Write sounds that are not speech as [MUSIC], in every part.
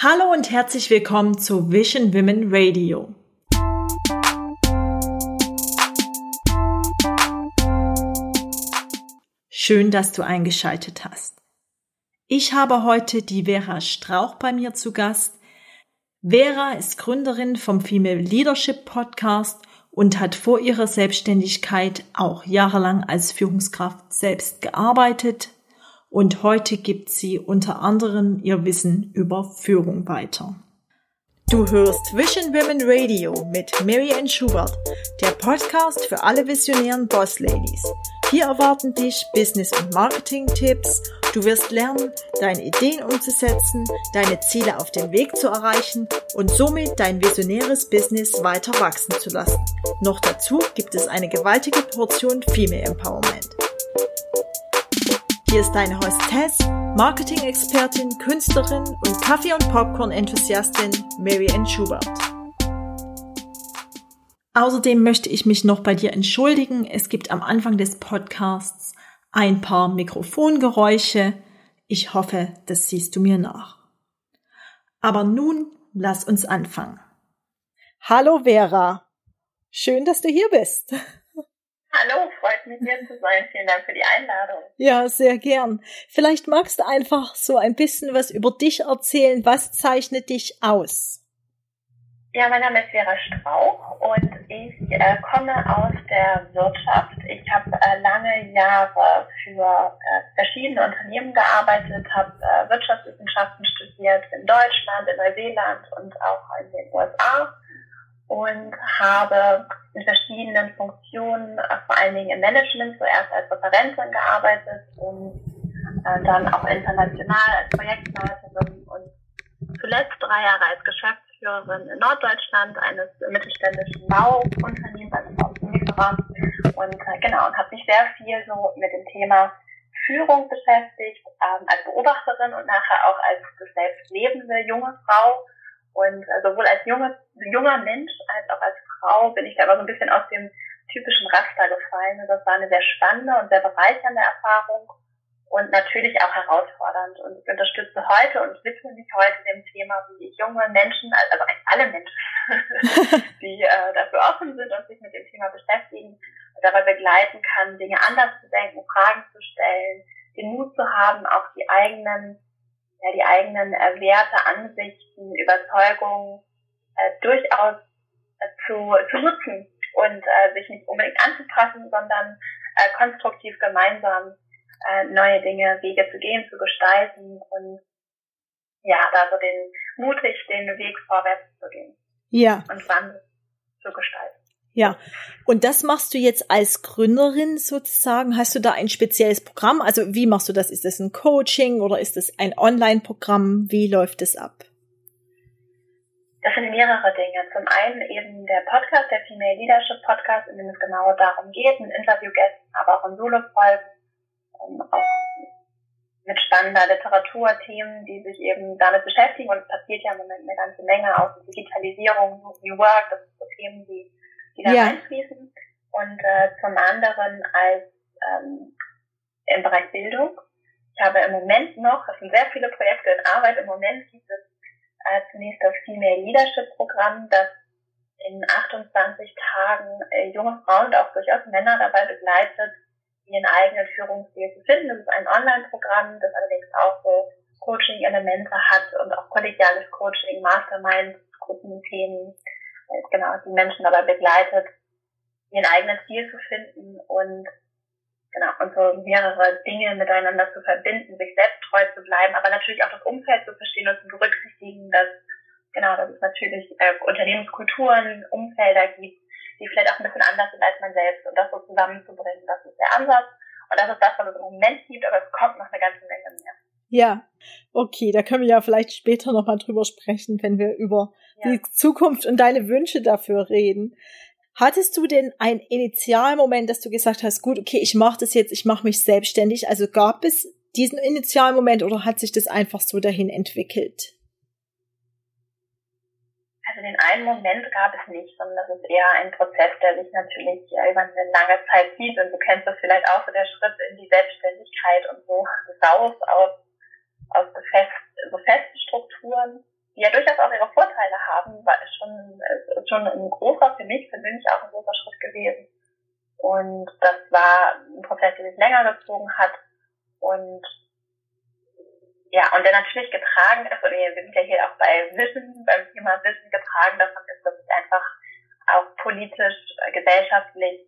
Hallo und herzlich willkommen zu Vision Women Radio. Schön, dass du eingeschaltet hast. Ich habe heute die Vera Strauch bei mir zu Gast. Vera ist Gründerin vom Female Leadership Podcast und hat vor ihrer Selbstständigkeit auch jahrelang als Führungskraft selbst gearbeitet, und heute gibt sie unter anderem ihr Wissen über Führung weiter. Du hörst Vision Women Radio mit Mary Ann Schubert, der Podcast für alle visionären Boss Ladies. Hier erwarten dich Business- und Marketing-Tipps. Du wirst lernen, deine Ideen umzusetzen, deine Ziele auf dem Weg zu erreichen und somit dein visionäres Business weiter wachsen zu lassen. Noch dazu gibt es eine gewaltige Portion Female Empowerment. Hier ist deine Hostess, Marketing-Expertin, Künstlerin und Kaffee- und Popcorn-Enthusiastin Mary Ann Schubert. Außerdem möchte ich mich noch bei dir entschuldigen. Es gibt am Anfang des Podcasts ein paar Mikrofongeräusche. Ich hoffe, das siehst du mir nach. Aber nun lass uns anfangen. Hallo Vera. Schön, dass du hier bist. Hallo, freut mich hier zu sein. Vielen Dank für die Einladung. Ja, sehr gern. Vielleicht magst du einfach so ein bisschen was über dich erzählen. Was zeichnet dich aus? Ja, mein Name ist Vera Strauch und ich äh, komme aus der Wirtschaft. Ich habe äh, lange Jahre für äh, verschiedene Unternehmen gearbeitet, habe äh, Wirtschaftswissenschaften studiert in Deutschland, in Neuseeland und auch in den USA und habe in verschiedenen Funktionen, äh, vor allen Dingen im Management, zuerst als Referentin gearbeitet und äh, dann auch international als Projektleiterin und zuletzt drei Jahre als Geschäftsführerin in Norddeutschland eines mittelständischen Bauunternehmens, also Bauzulieferer. Und äh, genau, und habe mich sehr viel so mit dem Thema Führung beschäftigt, ähm, als Beobachterin und nachher auch als selbst lebende junge Frau und äh, sowohl als junge, junger Mensch als auch als Frau bin ich da aber so ein bisschen aus dem typischen Raster gefallen. Und das war eine sehr spannende und sehr bereichernde Erfahrung und natürlich auch herausfordernd. Und ich unterstütze heute und widme mich heute dem Thema, wie ich junge Menschen, also eigentlich alle Menschen, [LAUGHS] die äh, dafür offen sind und sich mit dem Thema beschäftigen, dabei begleiten kann, Dinge anders zu denken, Fragen zu stellen, den Mut zu haben, auch die eigenen ja, die eigenen äh, Werte, Ansichten, Überzeugungen äh, durchaus äh, zu, zu nutzen und äh, sich nicht unbedingt anzupassen, sondern äh, konstruktiv gemeinsam äh, neue Dinge, Wege zu gehen, zu gestalten und ja, da so den mutig den Weg vorwärts zu gehen. Ja. Und Wandel zu gestalten. Ja, und das machst du jetzt als Gründerin sozusagen. Hast du da ein spezielles Programm? Also wie machst du das? Ist das ein Coaching oder ist das ein Online-Programm? Wie läuft es ab? Das sind mehrere Dinge. Zum einen eben der Podcast, der Female Leadership Podcast, in dem es genau darum geht, mit Interviewgästen, aber auch in Solo-Folgen, um, auch mit spannender Literaturthemen, die sich eben damit beschäftigen. Und es passiert ja im Moment eine ganze Menge, auch Digitalisierung, New Work, das sind so Themen, die die da ja. reinfließen. Und äh, zum anderen als ähm, im Bereich Bildung. Ich habe im Moment noch, es sind sehr viele Projekte in Arbeit, im Moment gibt es äh, zunächst das Female Leadership Programm, das in 28 Tagen äh, junge Frauen und auch durchaus Männer dabei begleitet, ihren eigenen Führungsstil zu finden. Das ist ein Online-Programm, das allerdings auch so Coaching-Elemente hat und auch kollegiales Coaching, Masterminds, Gruppenthemen, genau, die Menschen dabei begleitet, ihren eigenen Stil zu finden und genau, und so mehrere Dinge miteinander zu verbinden, sich selbst treu zu bleiben, aber natürlich auch das Umfeld zu verstehen und zu berücksichtigen, dass genau, dass es natürlich äh, Unternehmenskulturen, Umfelder gibt, die vielleicht auch ein bisschen anders sind als man selbst und das so zusammenzubringen, das ist der Ansatz und das ist das, was es im Moment gibt, aber es kommt noch eine ganze Menge mehr. Ja, okay, da können wir ja vielleicht später nochmal drüber sprechen, wenn wir über ja. die Zukunft und deine Wünsche dafür reden. Hattest du denn ein Initialmoment, dass du gesagt hast, gut, okay, ich mache das jetzt, ich mache mich selbstständig? Also gab es diesen Initialmoment oder hat sich das einfach so dahin entwickelt? Also den einen Moment gab es nicht, sondern das ist eher ein Prozess, der sich natürlich über eine lange Zeit zieht. Und du kennst das vielleicht auch, so der Schritt in die Selbstständigkeit und so raus aus, aus fest, so festen Strukturen die ja durchaus auch ihre Vorteile haben, war es schon, ist schon ein großer, für mich persönlich auch ein großer Schritt gewesen. Und das war ein Prozess, der sich länger gezogen hat und ja, und der natürlich getragen ist, und wir sind ja hier auch bei Wissen, beim Thema Wissen getragen davon ist, dass ich einfach auch politisch, äh, gesellschaftlich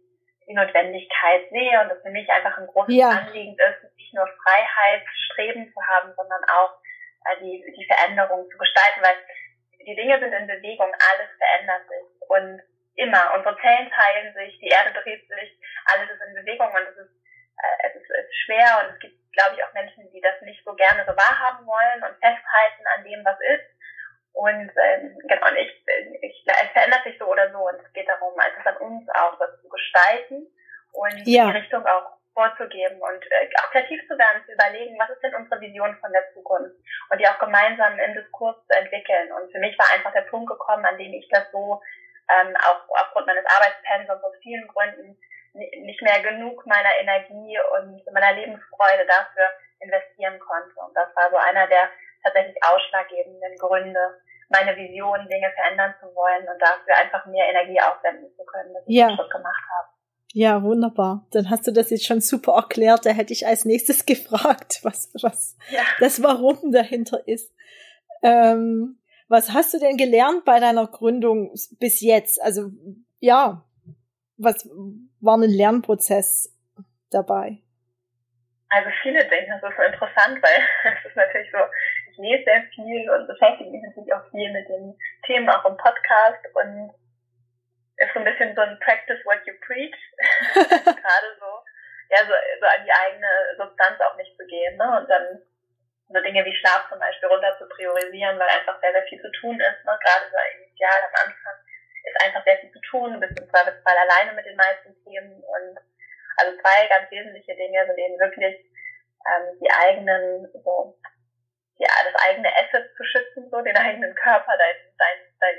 die Notwendigkeit sehe und es für mich einfach ein großes ja. Anliegen ist, nicht nur Freiheit streben zu haben, sondern auch äh, die, die Veränderung zu gestalten, weil die Dinge sind in Bewegung, alles verändert sich und immer. Unsere Zellen teilen sich, die Erde dreht sich, alles ist in Bewegung und es ist, äh, es ist, es ist schwer und es gibt, glaube ich, auch Menschen, die das nicht so gerne so wahrhaben wollen und festhalten an dem, was ist. Und ähm, genau, und ich, ich, es verändert sich so oder so und es geht darum, also es ist an uns auch, das zu gestalten und ja. die Richtung auch vorzugeben und äh, auch kreativ zu werden, zu überlegen, was ist denn unsere Vision von der Zukunft und die auch gemeinsam im Diskurs zu entwickeln. Und für mich war einfach der Punkt gekommen, an dem ich das so ähm, auch aufgrund meines Arbeitspensums aus vielen Gründen nicht mehr genug meiner Energie und meiner Lebensfreude dafür investieren konnte. Und das war so einer der tatsächlich ausschlaggebenden Gründe, meine Vision, Dinge verändern zu wollen und dafür einfach mehr Energie aufwenden zu können, dass ich ja. das gemacht habe. Ja, wunderbar. Dann hast du das jetzt schon super erklärt. Da hätte ich als nächstes [LAUGHS] gefragt, was, was ja. das Warum dahinter ist. Ähm, was hast du denn gelernt bei deiner Gründung bis jetzt? Also, ja, was war ein Lernprozess dabei? Also viele Dinge. Das ist so interessant, weil [LAUGHS] es ist natürlich so, lese sehr viel und beschäftige mich natürlich auch viel mit den Themen auch im Podcast und ist so ein bisschen so ein Practice what you preach. [LAUGHS] Gerade so, ja, so, so an die eigene Substanz auch nicht zu gehen, ne? Und dann so Dinge wie Schlaf zum Beispiel runter zu priorisieren, weil einfach sehr, sehr viel zu tun ist, ne? Gerade so initial am Anfang ist einfach sehr viel zu tun, du bist im Zweifelsfall alleine mit den meisten Themen und also zwei ganz wesentliche Dinge sind eben wirklich ähm, die eigenen, so, ja, das eigene Asset zu schützen, so den eigenen Körper, dein, dein, dein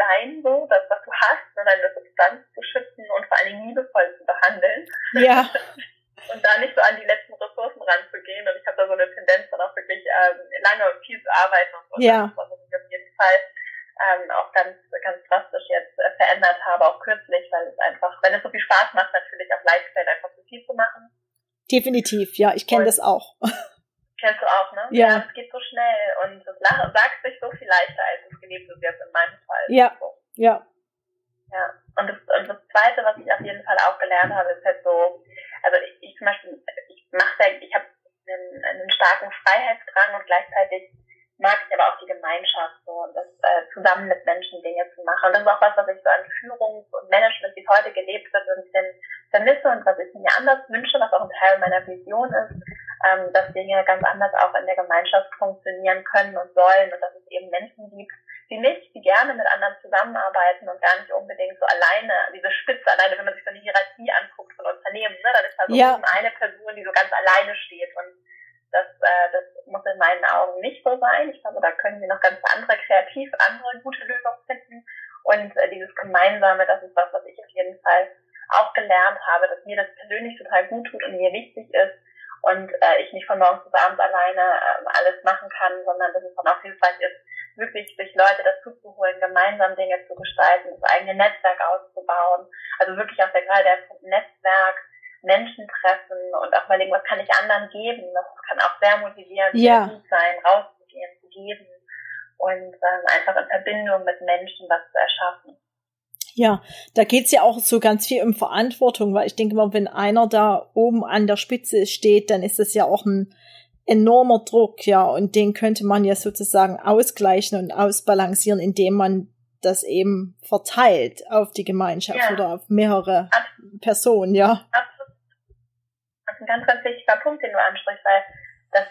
sein, so, das, was du hast, ne, deine Substanz zu schützen und vor allen Dingen liebevoll zu behandeln. Ja. [LAUGHS] und da nicht so an die letzten Ressourcen ranzugehen. Und ich habe da so eine Tendenz, dann auch wirklich ähm, lange und viel zu arbeiten und so. Ja. Das, was ich auf jeden Fall ähm, auch ganz, ganz drastisch jetzt äh, verändert habe, auch kürzlich, weil es einfach, wenn es so viel Spaß macht, natürlich auch leicht fällt, einfach zu viel zu machen. Definitiv, ja, ich kenne das auch. [LAUGHS] Kennst du auch, ne? Ja. ja. Es geht so schnell und es sagt sich so viel leichter, als es gelebt ist jetzt in meinem Fall. Ja. So. Ja. Ja. Und das, und das Zweite, was ich auf jeden Fall auch gelernt habe, ist halt so, also ich, ich zum Beispiel, ich mache ich habe einen, einen starken Freiheitsdrang und gleichzeitig mag ich aber auch die Gemeinschaft so und das äh, zusammen mit Menschen Dinge zu machen. Und das ist auch was, was ich so an Führung und Management, wie es heute gelebt wird, ein bisschen vermisse und was ich mir anders wünsche, was auch ein Teil meiner Vision ist, ähm, dass Dinge ganz anders auch in der Gemeinschaft funktionieren können und sollen und dass es eben Menschen gibt, die nicht, die gerne mit anderen zusammenarbeiten und gar nicht unbedingt so alleine, diese Spitze alleine, wenn man sich so eine Hierarchie anguckt von Unternehmen, ne, dann ist da so ja. eine Person, die so ganz alleine steht und das, äh, das muss in meinen Augen nicht so sein. Ich glaube, da können wir noch ganz andere, kreativ andere gute Lösungen finden. Und äh, dieses Gemeinsame, das ist was, was ich auf jeden Fall auch gelernt habe, dass mir das persönlich total gut tut und mir wichtig ist und äh, ich nicht von morgens bis abends alleine äh, alles machen kann, sondern dass es dann auch hilfreich ist, wirklich sich Leute dazu zu holen, gemeinsam Dinge zu gestalten, das eigene Netzwerk auszubauen. Also wirklich auch der gerade der Netzwerk, Menschen treffen und auch überlegen, was kann ich anderen geben. Das kann auch sehr motivierend ja. sein, rauszugehen, zu geben und ähm, einfach in Verbindung mit Menschen was zu erschaffen. Ja, da geht's ja auch so ganz viel um Verantwortung, weil ich denke mal, wenn einer da oben an der Spitze steht, dann ist das ja auch ein enormer Druck, ja, und den könnte man ja sozusagen ausgleichen und ausbalancieren, indem man das eben verteilt auf die Gemeinschaft ja. oder auf mehrere Absolut. Personen, ja. Absolut. Ist ein ganz, ganz wichtiger Punkt, den du ansprichst, weil das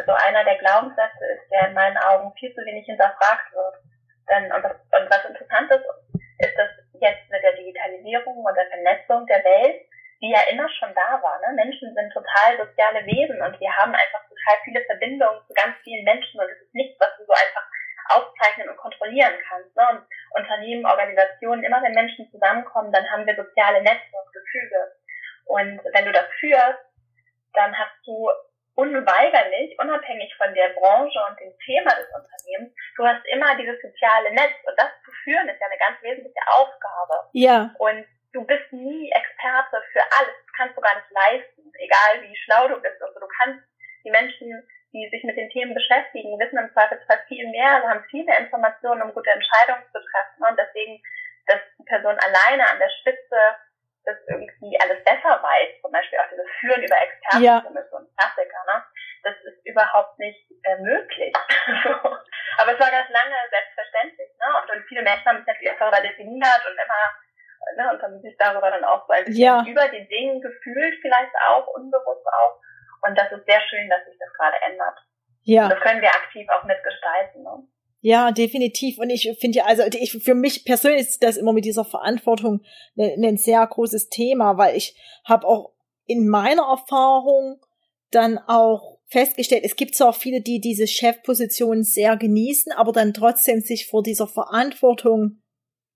also einer der Glaubenssätze ist, der in meinen Augen viel zu wenig hinterfragt wird. Denn, und, das, und was interessant ist, ist das jetzt mit der Digitalisierung und der Vernetzung der Welt, die ja immer schon da war. Ne? Menschen sind total soziale Wesen und wir haben einfach total viele Verbindungen zu ganz vielen Menschen und es ist nichts, was du so einfach aufzeichnen und kontrollieren kannst. Ne? Und Unternehmen, Organisationen, immer wenn Menschen zusammenkommen, dann haben wir soziale Netze und Gefüge. Und wenn du das führst, dann hast du unweigerlich, unabhängig von der Branche und dem Thema des Unternehmens, du hast immer dieses soziale Netz und das zu führen ist ja eine ganz wesentliche Aufgabe. Ja. Und du bist nie Experte für alles, das kannst du gar nicht leisten, egal wie schlau du bist. Also du kannst die Menschen, die sich mit den Themen beschäftigen, wissen im Zweifelsfall viel mehr, also haben viele Informationen, um gute Entscheidungen zu treffen und deswegen, dass die Person alleine an der Spitze das irgendwie alles besser weiß, zum Beispiel auch dieses Führen über Experten, ja. ist so ein Klassiker, ne? Das ist überhaupt nicht äh, möglich. [LAUGHS] Aber es war ganz lange selbstverständlich, ne? Und, und viele Menschen haben sich natürlich auch darüber definiert und immer, ne, und haben sich darüber dann auch so ein bisschen ja. über den Dingen gefühlt, vielleicht auch, unbewusst auch. Und das ist sehr schön, dass sich das gerade ändert. Ja. Und das können wir aktiv auch mitgestalten, ne? Ja, definitiv. Und ich finde ja, also ich, für mich persönlich ist das immer mit dieser Verantwortung ein, ne, ein sehr großes Thema, weil ich habe auch in meiner Erfahrung dann auch festgestellt, es gibt zwar auch viele, die diese Chefposition sehr genießen, aber dann trotzdem sich vor dieser Verantwortung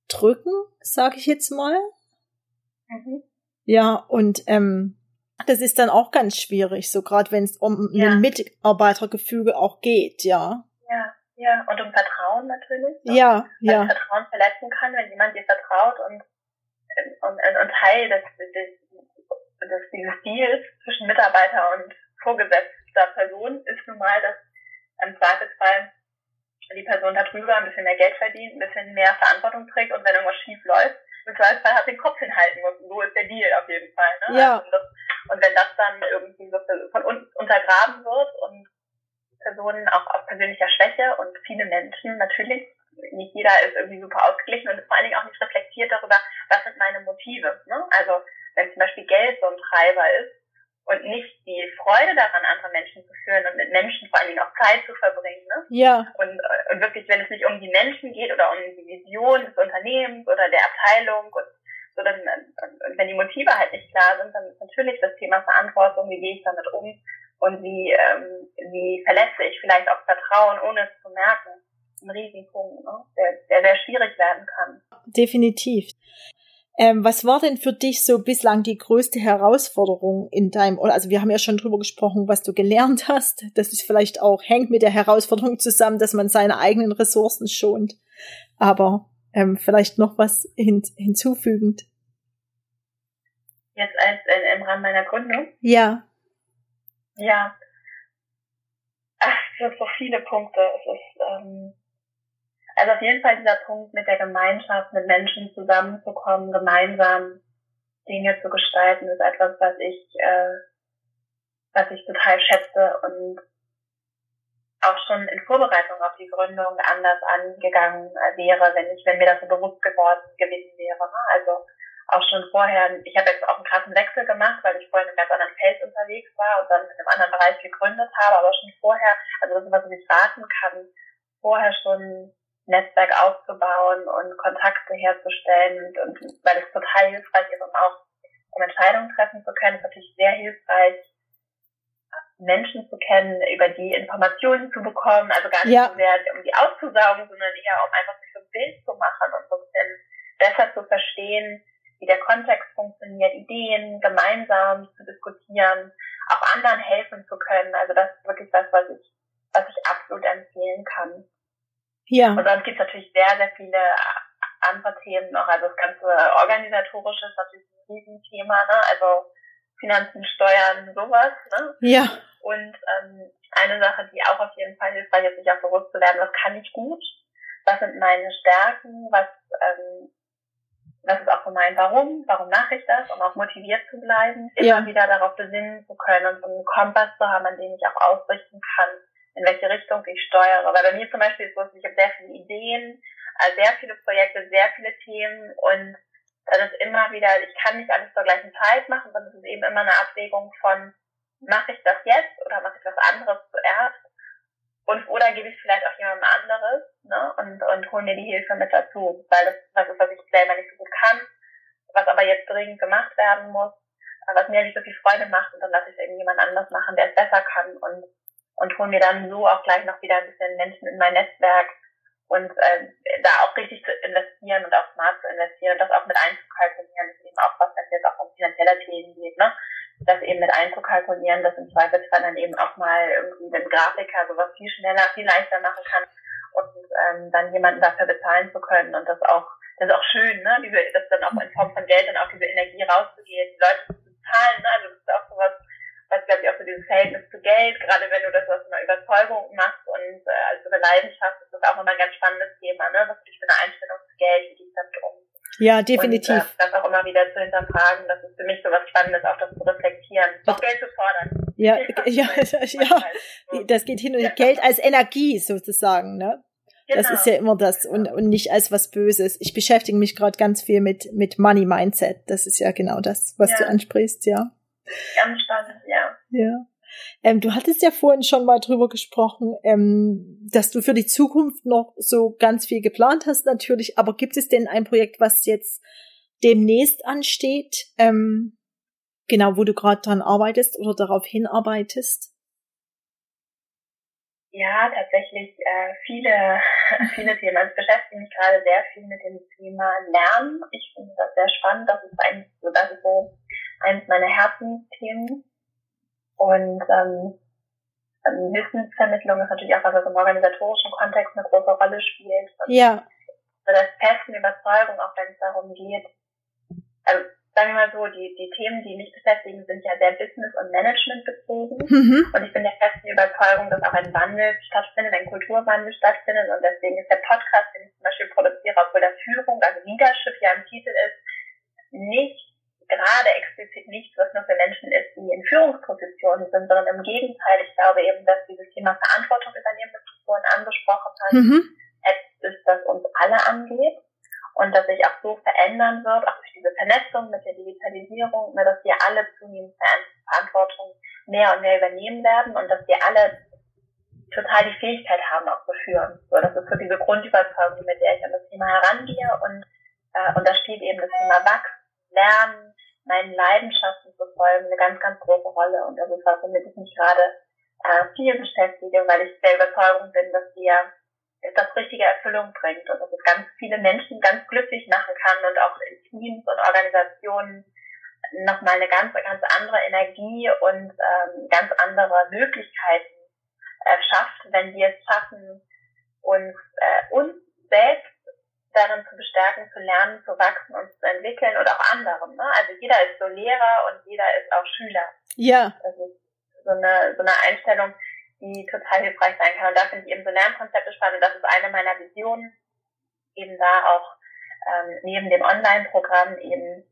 drücken, sage ich jetzt mal. Mhm. Ja, und ähm, das ist dann auch ganz schwierig, so gerade wenn es um ja. ein Mitarbeitergefüge auch geht, ja. Ja. Ja, und um Vertrauen natürlich. Ne? Ja, Weil ja. Vertrauen verletzen kann, wenn jemand dir vertraut und, und, und, und Teil des, des, des, dieses Deals zwischen Mitarbeiter und vorgesetzter Person ist nun mal, dass im Zweifelsfall die Person darüber ein bisschen mehr Geld verdient, ein bisschen mehr Verantwortung trägt und wenn irgendwas schief läuft, im Zweifelsfall hat den Kopf hinhalten muss. So ist der Deal auf jeden Fall. Ne? Ja. Also das, und wenn das dann irgendwie so von uns untergraben wird und Personen auch aus persönlicher Schwäche und viele Menschen natürlich. Nicht jeder ist irgendwie super ausgeglichen und ist vor allen Dingen auch nicht reflektiert darüber, was sind meine Motive. Ne? Also wenn zum Beispiel Geld so ein Treiber ist und nicht die Freude daran, andere Menschen zu führen und mit Menschen vor allen Dingen auch Zeit zu verbringen. Ne? Ja. Und, und wirklich, wenn es nicht um die Menschen geht oder um die Vision des Unternehmens oder der Abteilung und so, dann, und wenn die Motive halt nicht klar sind, dann ist natürlich das Thema Verantwortung, wie gehe ich damit um, und wie, ähm, wie verletze ich vielleicht auch Vertrauen, ohne es zu merken. Ein Riesenpunkt, ne? der, der sehr schwierig werden kann. Definitiv. Ähm, was war denn für dich so bislang die größte Herausforderung in deinem, also wir haben ja schon drüber gesprochen, was du gelernt hast. Das ist vielleicht auch, hängt mit der Herausforderung zusammen, dass man seine eigenen Ressourcen schont. Aber ähm, vielleicht noch was hin, hinzufügend. Jetzt als äh, im Rahmen meiner Gründung? Ja. Ja. Ach, es sind so viele Punkte. Es ist, ähm, also auf jeden Fall dieser Punkt mit der Gemeinschaft, mit Menschen zusammenzukommen, gemeinsam Dinge zu gestalten, ist etwas, was ich, äh, was ich total schätze und auch schon in Vorbereitung auf die Gründung anders angegangen wäre, wenn ich, wenn mir das so bewusst geworden gewesen wäre. Ne? Also auch schon vorher, ich habe jetzt auch einen krassen Wechsel gemacht, weil ich vorher in einem ganz anderen Feld unterwegs war und dann in einem anderen Bereich gegründet habe, aber schon vorher, also das ist was ich raten kann, vorher schon Netzwerk aufzubauen und Kontakte herzustellen und, und weil es total hilfreich ist, um auch um Entscheidungen treffen zu können, ist natürlich sehr hilfreich, Menschen zu kennen, über die Informationen zu bekommen, also gar nicht ja. so sehr um die auszusaugen, sondern eher um einfach sich so ein Bild zu machen und so ein bisschen besser zu verstehen, wie der Kontext funktioniert, Ideen gemeinsam zu diskutieren, auch anderen helfen zu können. Also das ist wirklich das, was ich, was ich absolut empfehlen kann. Ja. Und sonst gibt es natürlich sehr, sehr viele andere Themen noch. Also das ganze organisatorische ist natürlich ein Riesenthema, ne? Also Finanzen, Steuern, sowas, ne? Ja. Und ähm, eine Sache, die auch auf jeden Fall hilfreich ist, sich auch bewusst zu werden, was kann ich gut, was sind meine Stärken, was ähm, das ist auch so mein Warum, warum mache ich das, um auch motiviert zu bleiben, immer ja. wieder darauf besinnen zu können und so einen Kompass zu haben, an dem ich auch ausrichten kann, in welche Richtung ich steuere. Weil bei mir zum Beispiel ist es so, ich habe sehr viele Ideen, äh, sehr viele Projekte, sehr viele Themen und dann ist immer wieder, ich kann nicht alles zur gleichen Zeit machen, sondern es ist eben immer eine Abwägung von, mache ich das jetzt oder mache ich was anderes zuerst? Und oder gebe ich vielleicht auch jemandem anderes, ne? Und, und hole mir die Hilfe mit dazu, weil das was ist, was ich selber nicht so gut kann, was aber jetzt dringend gemacht werden muss, was mir nicht so viel Freude macht und dann lasse ich es eben jemand anders machen, der es besser kann und und hole mir dann so auch gleich noch wieder ein bisschen Menschen in mein Netzwerk und äh, da auch richtig zu investieren und auch smart zu investieren und das auch mit einzukalkulieren, ist eben auch was, wenn es jetzt auch um finanzielle Themen geht, ne? Das eben mit einzukalkulieren, dass im Zweifelsfall dann eben auch mal irgendwie ein Grafiker sowas viel schneller, viel leichter machen kann und ähm, dann jemanden dafür bezahlen zu können und das auch, das ist auch schön, ne, diese, das dann auch in Form von Geld dann auch diese Energie rauszugehen, die Leute zu bezahlen, ne, also das ist auch sowas, was glaube ich auch so dieses Verhältnis zu Geld, gerade wenn du das aus einer Überzeugung machst und äh, als so eine Leidenschaft, ist das auch immer ein ganz spannendes Thema, ne, was für eine Einstellung zu Geld, wie geht damit um. Ja, definitiv. Und, äh, das auch immer wieder zu hinterfragen, das ist für mich so was Spannendes, auch das zu reflektieren, auch Geld zu fordern. Ja, [LAUGHS] [LAUGHS] ja, ja, das geht hin und ja. Geld als Energie sozusagen, ne? Genau. Das ist ja immer das und, und nicht als was Böses. Ich beschäftige mich gerade ganz viel mit, mit Money Mindset. Das ist ja genau das, was ja. du ansprichst, ja. Ganz spannend, ja. Ja. Ähm, du hattest ja vorhin schon mal drüber gesprochen, ähm, dass du für die Zukunft noch so ganz viel geplant hast, natürlich. Aber gibt es denn ein Projekt, was jetzt demnächst ansteht, ähm, genau, wo du gerade dran arbeitest oder darauf hinarbeitest? Ja, tatsächlich äh, viele, [LAUGHS] viele Themen. Also ich beschäftige mich gerade sehr viel mit dem Thema Lernen. Ich finde das sehr spannend. Das ist eigentlich so, das ist so eins meiner Herzensthemen. Und ähm, ähm, Wissensvermittlung ist natürlich auch was, was im organisatorischen Kontext eine große Rolle spielt. Und ja. So der festen Überzeugung, auch wenn es darum geht, also sagen wir mal so, die, die Themen, die mich beschäftigen, sind ja sehr business- und management bezogen. Mhm. Und ich bin der festen Überzeugung, dass auch ein Wandel stattfindet, ein Kulturwandel stattfindet. Und deswegen ist der Podcast, den ich zum Beispiel produziere, obwohl der Führung, also Leadership ja im Titel ist, nicht gerade explizit nichts, was nur für Menschen ist, die in Führungspositionen sind, sondern im Gegenteil, ich glaube eben, dass dieses Thema Verantwortung übernehmen, das du vorhin angesprochen hast, mhm. etwas ist, das uns alle angeht und das sich auch so verändern wird, auch durch diese Vernetzung mit der Digitalisierung, ne, dass wir alle zunehmend Verantwortung mehr und mehr übernehmen werden und dass wir alle total die Fähigkeit haben, auch zu führen. So, das ist so diese Grundüberzeugung, mit der ich an das Thema herangehe und, äh, und da steht eben das Thema Wachs, Lernen, meinen Leidenschaften zu folgen, eine ganz, ganz große Rolle. Und das ist was, womit ich mich gerade äh, viel beschäftige, weil ich der Überzeugung bin, dass wir das richtige Erfüllung bringt und dass es ganz viele Menschen ganz glücklich machen kann und auch in Teams und Organisationen nochmal eine ganz, ganz andere Energie und ähm, ganz andere Möglichkeiten äh, schafft, wenn wir es schaffen, uns, äh, uns selbst darin zu bestärken, zu lernen, zu wachsen und zu entwickeln und auch anderen. Ne? Also jeder ist so Lehrer und jeder ist auch Schüler. Ja. Das ist so eine, so eine Einstellung, die total hilfreich sein kann. Und da finde ich eben so Lernkonzepte spannend. Das ist eine meiner Visionen, eben da auch ähm, neben dem Online-Programm eben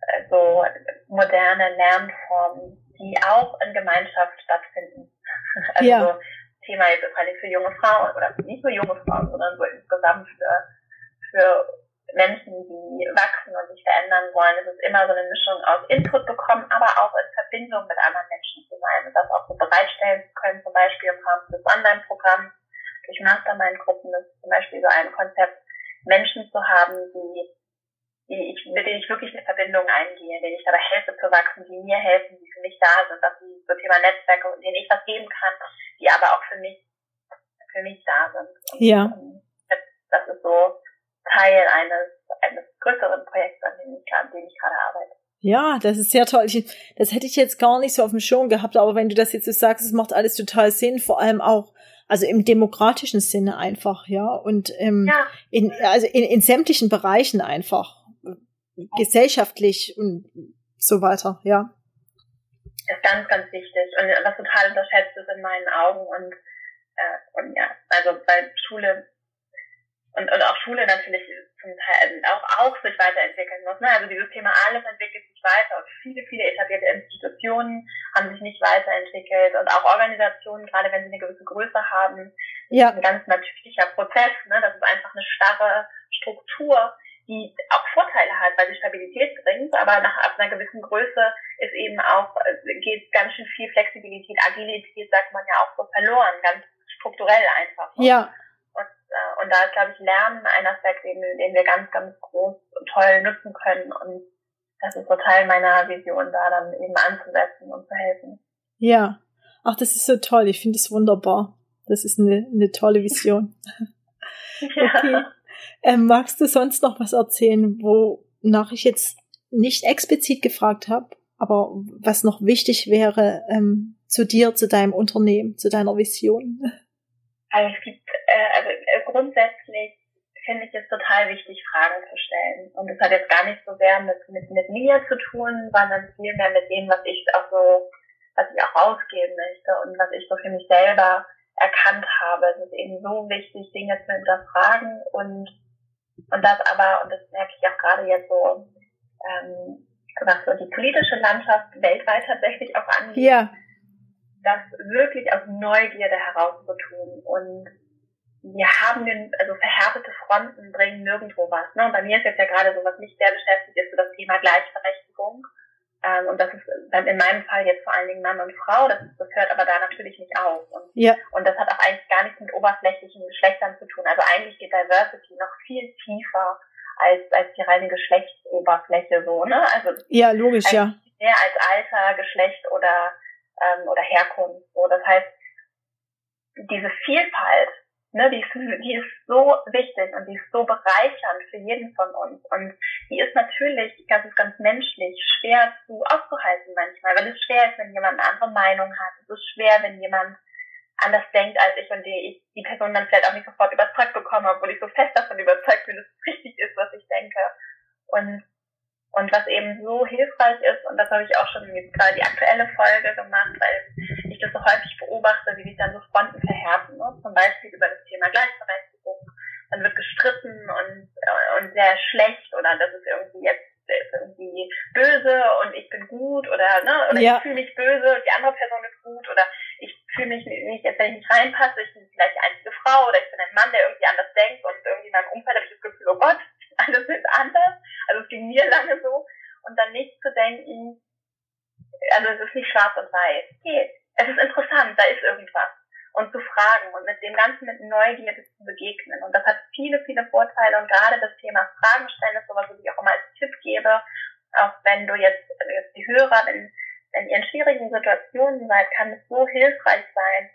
äh, so moderne Lernformen, die auch in Gemeinschaft stattfinden. [LAUGHS] also ja. Thema jetzt vor allem für junge Frauen oder nicht nur junge Frauen, sondern so insgesamt für für Menschen, die wachsen und sich verändern wollen, ist es immer so eine Mischung aus Input bekommen, aber auch in Verbindung mit anderen Menschen zu sein und das auch so bereitstellen zu können, zum Beispiel im Rahmen des Online-Programms, durch Mastermind-Gruppen ist zum Beispiel so ein Konzept, Menschen zu haben, die, die ich, mit denen ich wirklich eine Verbindung eingehe, denen ich dabei helfe zu wachsen, die mir helfen, die für mich da sind, dass sie so Thema Netzwerke, denen ich was geben kann, die aber auch für mich, für mich da sind. Und, ja. Das, das ist so, Teil eines, eines größeren Projekts, an dem ich, an dem ich gerade arbeite. Ja, das ist sehr toll. Ich, das hätte ich jetzt gar nicht so auf dem Schirm gehabt, aber wenn du das jetzt so sagst, es macht alles total Sinn, vor allem auch, also im demokratischen Sinne einfach, ja, und ähm, ja. in, also in, in sämtlichen Bereichen einfach, gesellschaftlich und so weiter, ja. Das ist ganz, ganz wichtig und was total unterschätzt ist in meinen Augen und, äh, und ja, also bei Schule und, und auch Schule natürlich zum Teil also auch, auch sich weiterentwickeln muss. Ne? Also dieses Thema alles entwickelt sich weiter und viele, viele etablierte Institutionen haben sich nicht weiterentwickelt und auch Organisationen, gerade wenn sie eine gewisse Größe haben, ja. ein ganz natürlicher Prozess. Ne? Das ist einfach eine starre Struktur, die auch Vorteile hat, weil sie Stabilität bringt, aber nach ab einer gewissen Größe ist eben auch, geht ganz schön viel Flexibilität, Agilität, sagt man ja auch so verloren, ganz strukturell einfach. Ne? Ja. Und da ist, glaube ich, Lernen ein Aspekt, den, den wir ganz, ganz groß und toll nutzen können. Und das ist so Teil meiner Vision, da dann eben anzusetzen und zu helfen. Ja. Ach, das ist so toll. Ich finde es wunderbar. Das ist eine, eine tolle Vision. [LAUGHS] [LAUGHS] ja. Okay. Ähm, magst du sonst noch was erzählen, wonach ich jetzt nicht explizit gefragt habe, aber was noch wichtig wäre ähm, zu dir, zu deinem Unternehmen, zu deiner Vision? Also es gibt, äh, also finde ich es total wichtig, Fragen zu stellen. Und das hat jetzt gar nicht so sehr mit, mit, mit mir zu tun, sondern vielmehr mit dem, was ich auch so, was ich auch rausgeben möchte und was ich so für mich selber erkannt habe. Es ist eben so wichtig, Dinge zu hinterfragen und, und das aber, und das merke ich auch gerade jetzt so, ähm, was so die politische Landschaft weltweit tatsächlich auch angeht, ja. das wirklich aus Neugierde herauszutun und wir haben den, also verhärtete Fronten bringen nirgendwo was. Ne? Und bei mir ist jetzt ja gerade so, was mich sehr beschäftigt, ist so das Thema Gleichberechtigung. Ähm, und das ist dann in meinem Fall jetzt vor allen Dingen Mann und Frau, das, das hört aber da natürlich nicht auf. Und, ja. und das hat auch eigentlich gar nichts mit oberflächlichen Geschlechtern zu tun. Also eigentlich geht Diversity noch viel tiefer als, als die reine Geschlechtsoberfläche so, ne? Also ja, logisch, ja. Mehr als Alter, Geschlecht oder ähm, oder Herkunft. So, das heißt, diese Vielfalt Ne, die, ist, die ist so wichtig und die ist so bereichernd für jeden von uns. Und die ist natürlich, das ist ganz menschlich, schwer zu auszuhalten manchmal, weil es schwer ist, wenn jemand eine andere Meinung hat. Es ist schwer, wenn jemand anders denkt als ich und die, ich die Person dann vielleicht auch nicht sofort überzeugt bekomme, obwohl ich so fest davon überzeugt bin, dass es richtig ist, was ich denke. Und und was eben so hilfreich ist, und das habe ich auch schon jetzt gerade die aktuelle Folge gemacht, weil ich das so häufig beobachte, wie sich dann so Fronten verhärten, ne? zum Beispiel über das Thema Gleichberechtigung. Dann wird gestritten und, und sehr schlecht oder das ist irgendwie jetzt ist irgendwie böse und ich bin gut oder ne oder ja. ich fühle mich böse und die andere Person ist gut oder ich fühle mich nicht, als wenn ich nicht reinpasse, ich bin vielleicht die einzige Frau oder ich bin ein Mann, der irgendwie anders denkt und irgendwie in meinem Umfeld habe ich das Gefühl, oh Gott, alles ist anders. Also es ging mir lange so. Und dann nicht zu denken, also es ist nicht schwarz und weiß. Geht. Es ist interessant, da ist irgendwas. Und zu fragen und mit dem Ganzen mit Neugierde zu begegnen. Und das hat viele, viele Vorteile. Und gerade das Thema Fragen stellen ist sowas, was ich auch immer als Tipp gebe. Auch wenn du jetzt, jetzt die Hörer, wenn, wenn ihr in schwierigen Situationen seid, kann es so hilfreich sein,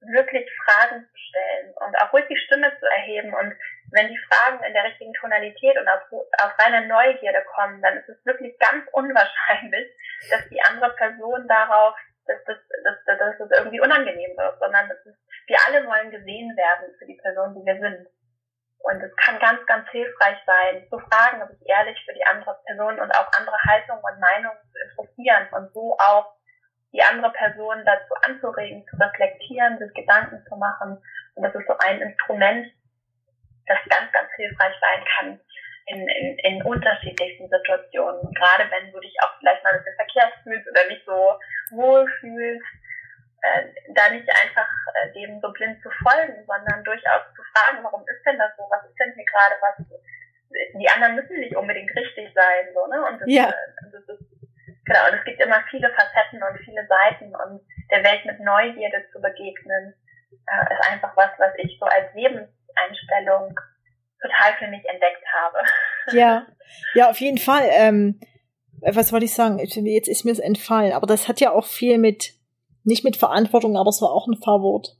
wirklich Fragen zu stellen und auch ruhig die Stimme zu erheben. Und wenn die Fragen in der richtigen Tonalität und auf, auf reine Neugierde kommen, dann ist es wirklich ganz unwahrscheinlich, [LAUGHS] dass die andere Person darauf, dass das, dass, dass, das irgendwie unangenehm wird, sondern das ist, wir alle wollen gesehen werden für die Person, die wir sind. Und es kann ganz, ganz hilfreich sein, zu fragen, ob ich ehrlich für die andere Person und auch andere Haltungen und Meinungen zu interessieren und so auch die andere Person dazu anzuregen, zu reflektieren, sich Gedanken zu machen. Und das ist so ein Instrument, das ganz, ganz hilfreich sein kann in, in, in unterschiedlichsten Situationen. Gerade wenn du dich auch vielleicht mal ein bisschen verkehrt fühlst oder nicht so wohl fühlst, äh, da nicht einfach äh, dem so blind zu folgen, sondern durchaus zu fragen, warum ist denn das so? Was ist denn hier gerade was? Die anderen müssen nicht unbedingt richtig sein, so, ne? Und das, ja. äh, das ist Genau, und es gibt immer viele Facetten und viele Seiten und der Welt mit Neugierde zu begegnen, äh, ist einfach was, was ich so als Lebenseinstellung total für mich entdeckt habe. [LAUGHS] Ja, ja, auf jeden Fall. Ähm, was wollte ich sagen? Jetzt ist mir es entfallen, aber das hat ja auch viel mit, nicht mit Verantwortung, aber es war auch ein Fahrwort,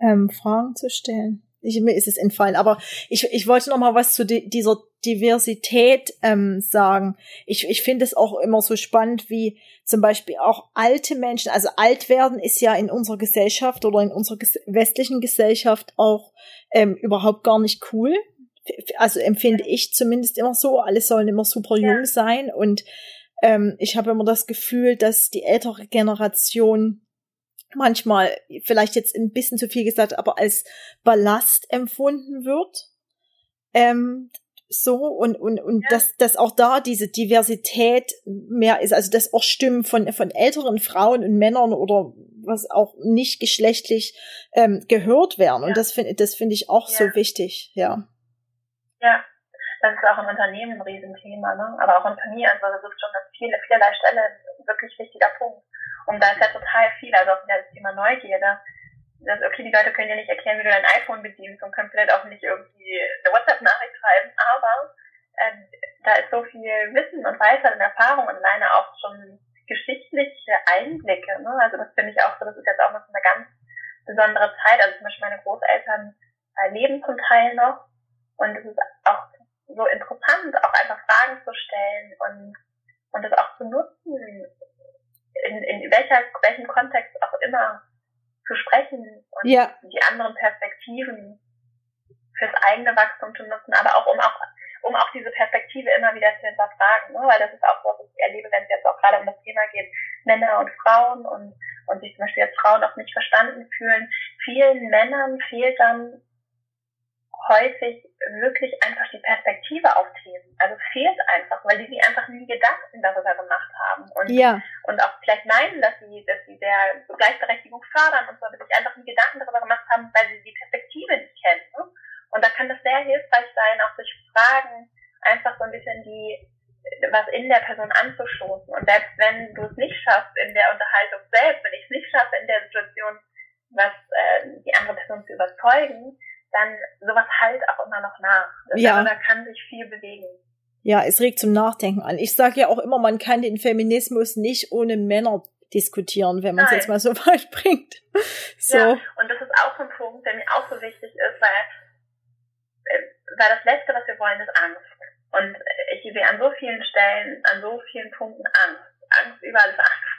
ähm, Fragen zu stellen. Ich, mir ist es entfallen, aber ich, ich wollte noch mal was zu di dieser Diversität ähm, sagen. Ich, ich finde es auch immer so spannend, wie zum Beispiel auch alte Menschen, also alt werden ist ja in unserer Gesellschaft oder in unserer ges westlichen Gesellschaft auch ähm, überhaupt gar nicht cool. Also empfinde ich zumindest immer so. Alle sollen immer super jung sein und ähm, ich habe immer das Gefühl, dass die ältere Generation manchmal vielleicht jetzt ein bisschen zu viel gesagt, aber als Ballast empfunden wird. Ähm, so und und und ja. dass dass auch da diese Diversität mehr ist also dass auch Stimmen von von älteren Frauen und Männern oder was auch nicht geschlechtlich ähm, gehört werden ja. und das finde das finde ich auch ja. so wichtig ja ja das ist auch im Unternehmen ein Riesenthema ne aber auch in Familien also das ist schon an viele vielerlei Stelle ein wirklich wichtiger Punkt und da ist ja total viel, also auch wieder das Thema Neugierde. Das, okay, die Leute können ja nicht erklären, wie du dein iPhone bedienst und können vielleicht auch nicht irgendwie eine WhatsApp-Nachricht schreiben, aber äh, da ist so viel Wissen und Weisheit und Erfahrung und alleine auch schon geschichtliche Einblicke. Ne? Also das finde ich auch so, das ist jetzt auch noch eine ganz besondere Zeit. Also zum Beispiel meine Großeltern äh, leben zum Teil noch und es auch so interessant, auch einfach Fragen zu stellen und und das auch zu nutzen, in, in welcher, welchem Kontext auch immer zu sprechen und ja. die anderen Perspektiven fürs eigene Wachstum zu nutzen, aber auch um auch um auch diese Perspektive immer wieder zu hinterfragen, ne? weil das ist auch so, was ich erlebe, wenn es jetzt auch gerade um das Thema geht, Männer und Frauen und, und sich zum Beispiel als Frauen auch nicht verstanden fühlen. Vielen Männern fehlt dann häufig wirklich einfach die Perspektive auf Themen. Also fehlt einfach, weil die sich einfach nie Gedanken darüber gemacht haben und, ja. und auch vielleicht meinen, dass sie, dass sie der Gleichberechtigung fördern und so, aber sich einfach nie Gedanken darüber gemacht haben, weil sie die Perspektive nicht kennen. Ne? Und da kann das sehr hilfreich sein, auch durch Fragen einfach so ein bisschen die, was in der Person anzustoßen. Und selbst wenn du es nicht schaffst in der Unterhaltung selbst, wenn ich es nicht schaffe in der Situation, was äh, die andere Person zu überzeugen, dann sowas halt auch immer noch nach. Das ja. da kann sich viel bewegen. Ja, es regt zum Nachdenken an. Ich sage ja auch immer, man kann den Feminismus nicht ohne Männer diskutieren, wenn man es jetzt mal so [LAUGHS] weit bringt. So. Ja, und das ist auch ein Punkt, der mir auch so wichtig ist, weil, äh, weil das Letzte, was wir wollen, ist Angst. Und ich sehe an so vielen Stellen, an so vielen Punkten Angst. Angst, überall ist Angst.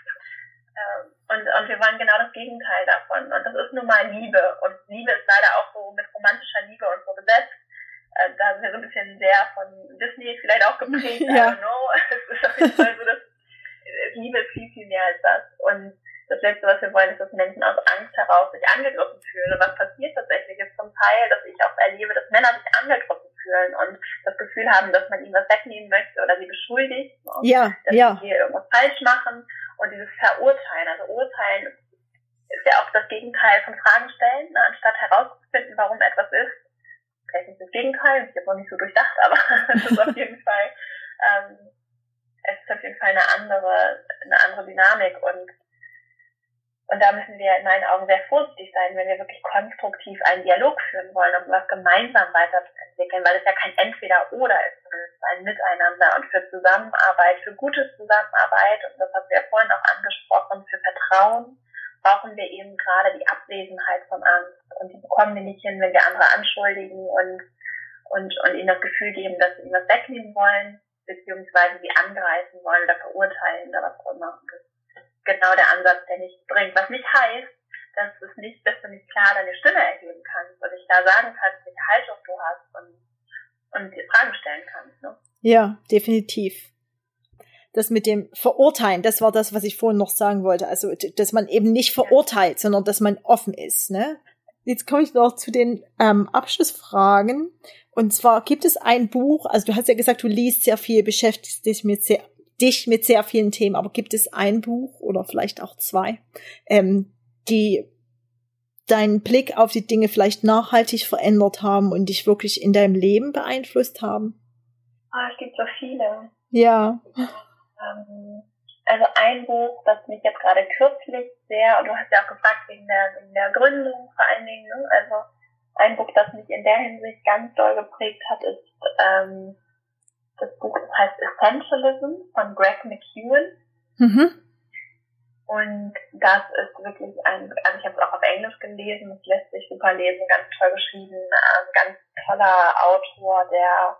Ähm, und, und wir wollen genau das Gegenteil davon. Und das ist nun mal Liebe. Und Liebe ist leider auch so mit romantischer Liebe und so besetzt. Äh, da sind wir so ein bisschen sehr von Disney vielleicht auch geprägt. ja. I don't know. [LAUGHS] Es ist auf jeden Fall so, dass Liebe ist viel, viel mehr als das. Und das Letzte, was wir wollen, ist, dass Menschen aus Angst heraus sich angegriffen fühlen. Und was passiert tatsächlich ist zum Teil, dass ich auch erlebe, dass Männer sich angegriffen fühlen und das Gefühl haben, dass man ihnen was wegnehmen möchte oder sie beschuldigt. Ja, dass ja. sie hier irgendwas falsch machen. Und dieses Verurteilen, also Urteilen ist ja auch das Gegenteil von Fragen stellen, ne? anstatt herauszufinden, warum etwas ist. Vielleicht nicht das Gegenteil, ich habe noch nicht so durchdacht, aber [LAUGHS] es ist auf jeden Fall, ähm, es ist auf jeden Fall eine andere, eine andere Dynamik und und da müssen wir in meinen Augen sehr vorsichtig sein, wenn wir wirklich konstruktiv einen Dialog führen wollen, um was gemeinsam weiterzuentwickeln, weil es ja kein Entweder-Oder ist, sondern es ist ein Miteinander und für Zusammenarbeit, für gute Zusammenarbeit, und das hast du ja vorhin auch angesprochen, für Vertrauen, brauchen wir eben gerade die Abwesenheit von Angst. Und die bekommen wir nicht hin, wenn wir andere anschuldigen und, und, und ihnen das Gefühl geben, dass sie ihnen was wegnehmen wollen, beziehungsweise sie angreifen wollen oder verurteilen oder was auch immer. Genau der Ansatz, der nichts bringt. Was nicht heißt, dass es nicht, dass du nicht klar deine Stimme erheben kannst und dich da sagen kannst, welche Haltung du hast und, und dir Fragen stellen kannst. Ne? Ja, definitiv. Das mit dem Verurteilen, das war das, was ich vorhin noch sagen wollte. Also, dass man eben nicht verurteilt, sondern dass man offen ist. Ne? Jetzt komme ich noch zu den ähm, Abschlussfragen. Und zwar gibt es ein Buch, also du hast ja gesagt, du liest sehr viel, beschäftigst dich mit sehr dich mit sehr vielen Themen, aber gibt es ein Buch oder vielleicht auch zwei, ähm, die deinen Blick auf die Dinge vielleicht nachhaltig verändert haben und dich wirklich in deinem Leben beeinflusst haben? Ah, es gibt so viele. Ja. Ähm, also ein Buch, das mich jetzt gerade kürzlich sehr, und du hast ja auch gefragt wegen der, wegen der Gründung vor allen Dingen, ne? also ein Buch, das mich in der Hinsicht ganz doll geprägt hat, ist ähm, das Buch heißt Essentialism von Greg McEwen. Mhm. Und das ist wirklich ein, also ich habe es auch auf Englisch gelesen, es lässt sich super lesen, ganz toll geschrieben, ein ganz toller Autor, der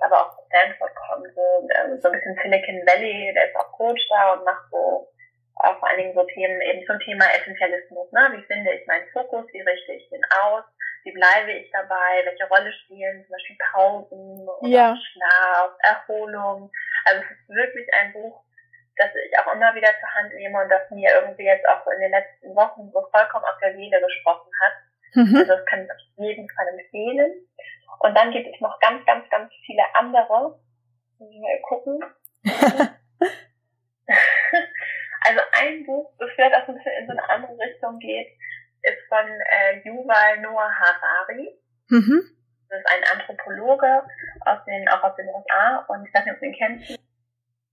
aber auch aus Stanford kommt, so, ähm, so ein bisschen Silicon Valley, der ist auch Coach da und macht so äh, vor allen Dingen so Themen eben zum Thema Essentialismus, ne? Wie finde ich meinen Fokus, wie richte ich den aus? wie bleibe ich dabei, welche Rolle spielen zum Beispiel Pausen oder ja. Schlaf, Erholung. Also es ist wirklich ein Buch, das ich auch immer wieder zur Hand nehme und das mir irgendwie jetzt auch in den letzten Wochen so vollkommen aus der Seele gesprochen hat. Mhm. Also das kann ich auf jeden Fall empfehlen. Und dann gibt es noch ganz, ganz, ganz viele andere. Mal gucken. [LAUGHS] [LAUGHS] also ein Buch, das auch so ein bisschen in so eine andere Richtung geht, ist von äh, Yuval Noah Harari. Mhm. Das ist ein Anthropologe aus den, auch aus den USA und ich weiß nicht, ob du ihn kennst.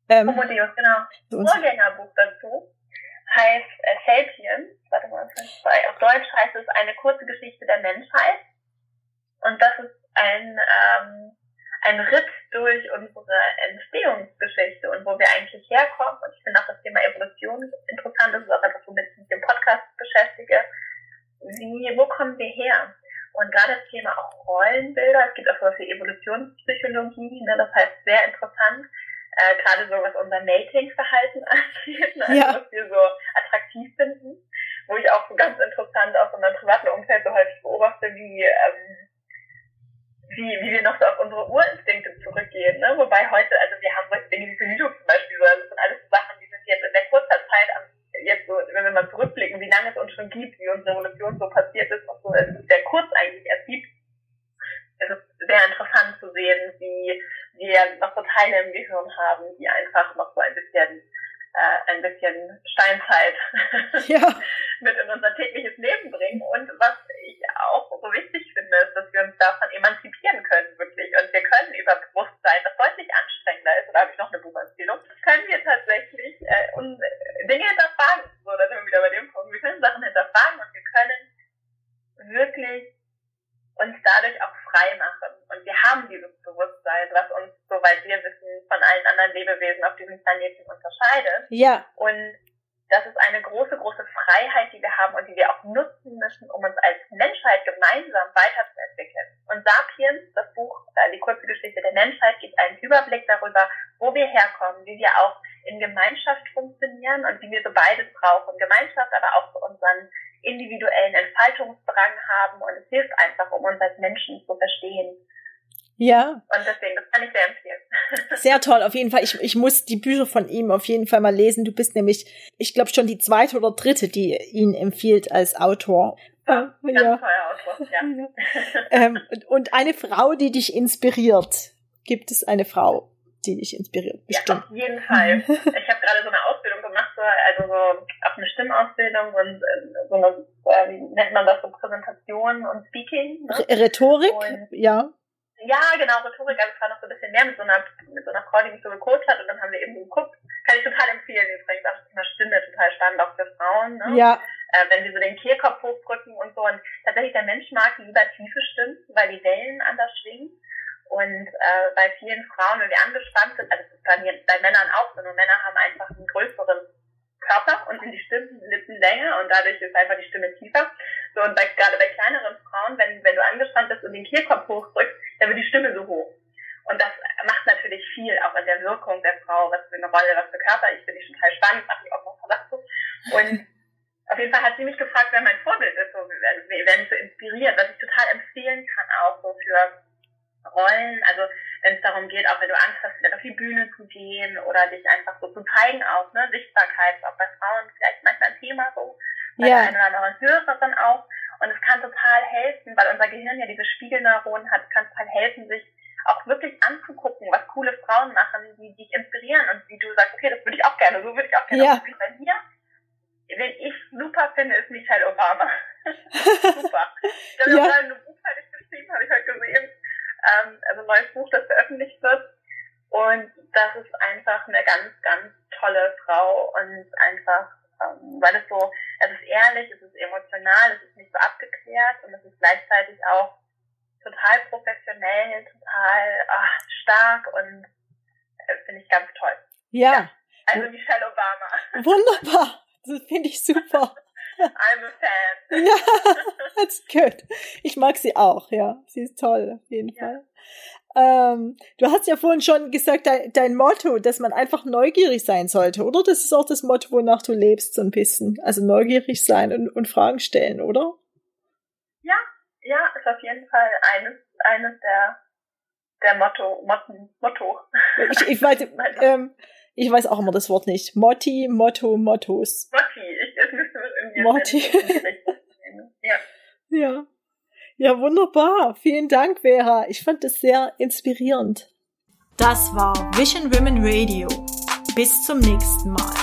Ähm, Homo Deus, genau. Vorgängerbuch dazu heißt äh, Sapiens. Warte mal, auf Deutsch heißt es eine kurze Geschichte der Menschheit. Und das ist ein, ähm, ein Ritt durch unsere Entstehungsgeschichte und wo wir eigentlich herkommen. Und ich finde auch das Thema Evolution interessant. Das ist auch etwas, womit ich mich im Podcast beschäftige wie, wo kommen wir her? Und gerade das Thema auch Rollenbilder, es gibt auch sowas wie Evolutionspsychologie, ne, das heißt sehr interessant, äh, gerade so was unser Mating-Verhalten [LAUGHS] angeht, also Ja. was wir so attraktiv finden, wo ich auch so ganz interessant aus unserem privaten Umfeld so häufig beobachte, wie, ähm, wie, wie wir noch so auf unsere Urinstinkte zurückgehen, ne? Wobei heute, also wir haben solche Dinge wie Verhütung zum Beispiel, so, das sind alles Sachen, die sind jetzt in der kurzer Zeit, jetzt so, wenn wir mal zurückblicken, wie lange es uns schon gibt, wie unsere Revolution so passiert ist, und so, es sehr kurz eigentlich erst gibt. Es ist sehr interessant zu sehen, wie wir noch so Teile im Gehirn haben, die einfach noch so ein bisschen, äh, ein bisschen Steinzeit Ja. [LAUGHS] mit in unser tägliches Leben bringen. Und was ich auch so wichtig finde, ist, dass wir uns davon emanzipieren können, wirklich. Und wir können über Bewusstsein, das deutlich anstrengender ist, oder habe ich noch eine Buchempfehlung, können wir tatsächlich äh, uns Dinge hinterfragen. So, da sind wir wieder bei dem Punkt. Wir können Sachen hinterfragen und wir können wirklich uns dadurch auch frei machen. Und wir haben dieses Bewusstsein, was uns, soweit wir wissen, von allen anderen Lebewesen auf diesem Planeten unterscheidet. Ja. Und das ist eine große, große Freiheit, die wir haben und die wir auch nutzen müssen, um uns als Menschheit gemeinsam weiterzuentwickeln. Und Sapiens, das Buch, äh, die kurze Geschichte der Menschheit, gibt einen Überblick darüber, wo wir herkommen, wie wir auch in Gemeinschaft funktionieren und wie wir so beides brauchen. Gemeinschaft, aber auch so unseren individuellen Entfaltungsdrang haben und es hilft einfach, um uns als Menschen zu verstehen. Ja. Und deswegen, das kann ich sehr empfehlen. Sehr toll, auf jeden Fall. Ich, ich muss die Bücher von ihm auf jeden Fall mal lesen. Du bist nämlich, ich glaube, schon die zweite oder dritte, die ihn empfiehlt als Autor. Äh, Ganz ja. Autor, ja. [LAUGHS] ähm, und, und eine Frau, die dich inspiriert. Gibt es eine Frau, die dich inspiriert? Ja, Bestimmt. auf jeden Fall. [LAUGHS] Ich habe gerade so eine Ausbildung gemacht, so, also so auch eine Stimmausbildung und äh, so eine, äh, wie nennt man das, so Präsentation und Speaking. Ne? Rhetorik? Und- ja. Ja, genau, Rhetorik, also es war noch so ein bisschen mehr mit so einer, mit so einer Frau, die mich so gecoacht hat und dann haben wir eben geguckt. Kann ich total empfehlen übrigens, auch das Thema Stimme, total spannend, auch für Frauen. Ne? Ja. äh, wenn wir so den Kehlkopf hochdrücken und so. Und tatsächlich der Mensch mag lieber tiefe Stimmen, weil die Wellen anders schwingen. Und äh, bei vielen Frauen, wenn wir angespannt sind, also das ist bei, mir, bei Männern auch so, nur Männer haben einfach einen größeren Körper und sind die Stimmenlippen länger und dadurch ist einfach die Stimme tiefer. So und bei, gerade bei kleineren Frauen, wenn, wenn du angespannt bist und den Kehlkopf hochdrückst, dann wird die Stimme so hoch. Und das macht natürlich viel auch in der Wirkung der Frau, was für eine Rolle, was für Körper. Ich finde die schon total spannend, mache ich auch noch zu. Und auf jeden Fall hat sie mich gefragt, wer mein Vorbild ist, so, wer, wer mich so inspiriert, was ich total empfehlen kann, auch so für Rollen. Also wenn es darum geht, auch wenn du Angst hast, vielleicht auf die Bühne zu gehen oder dich einfach so zu zeigen auch, ne, Sichtbarkeit auch bei Frauen vielleicht manchmal ein Thema so, bei Ja. der einen oder anderen Hörerin auch. Und es kann total helfen, weil unser Gehirn ja diese Spiegelneuronen hat, kann total helfen, sich auch wirklich anzugucken, was coole Frauen machen, die dich inspirieren und wie du sagst, okay, das würde ich auch gerne, so würde ich auch gerne Ja. aussehen. Bei mir, wen ich super finde, ist Michelle Obama. [LAUGHS] super. Ich habe Ja. gerade ein Buch fertig geschrieben, habe ich heute gesehen. Ähm, also ein neues Buch, das veröffentlicht wird. Und das ist einfach eine ganz, ganz tolle Frau und einfach, ähm, weil es so, es ist ehrlich, es ist emotional, es ist nicht so abgeklärt und es ist gleichzeitig auch total professionell, total ach, stark und äh, finde ich ganz toll. Ja. Also Michelle Obama, [LAUGHS] Wunderbar. Das finde ich super. I'm a fan. [LAUGHS] Ja, that's good. Ich mag sie auch, ja. Sie ist toll, auf jeden Ja. Fall. Ähm, du hast ja vorhin schon gesagt, dein, dein Motto, dass man einfach neugierig sein sollte, oder? Das ist auch das Motto, wonach du lebst, so ein bisschen. Also neugierig sein und, und Fragen stellen, oder? Ja, ist auf jeden Fall eines, eines der, der Motto, Motten, Motto. Ich, ich, weiß, [LAUGHS] ähm, ich weiß auch immer das Wort nicht. Motti, Motto, Mottos. Motti, ich, es müsste irgendwie Motti. Ja. Ja. Ja, wunderbar. Vielen Dank, Vera. Ich fand das sehr inspirierend. Das war Vision Women Radio. Bis zum nächsten Mal.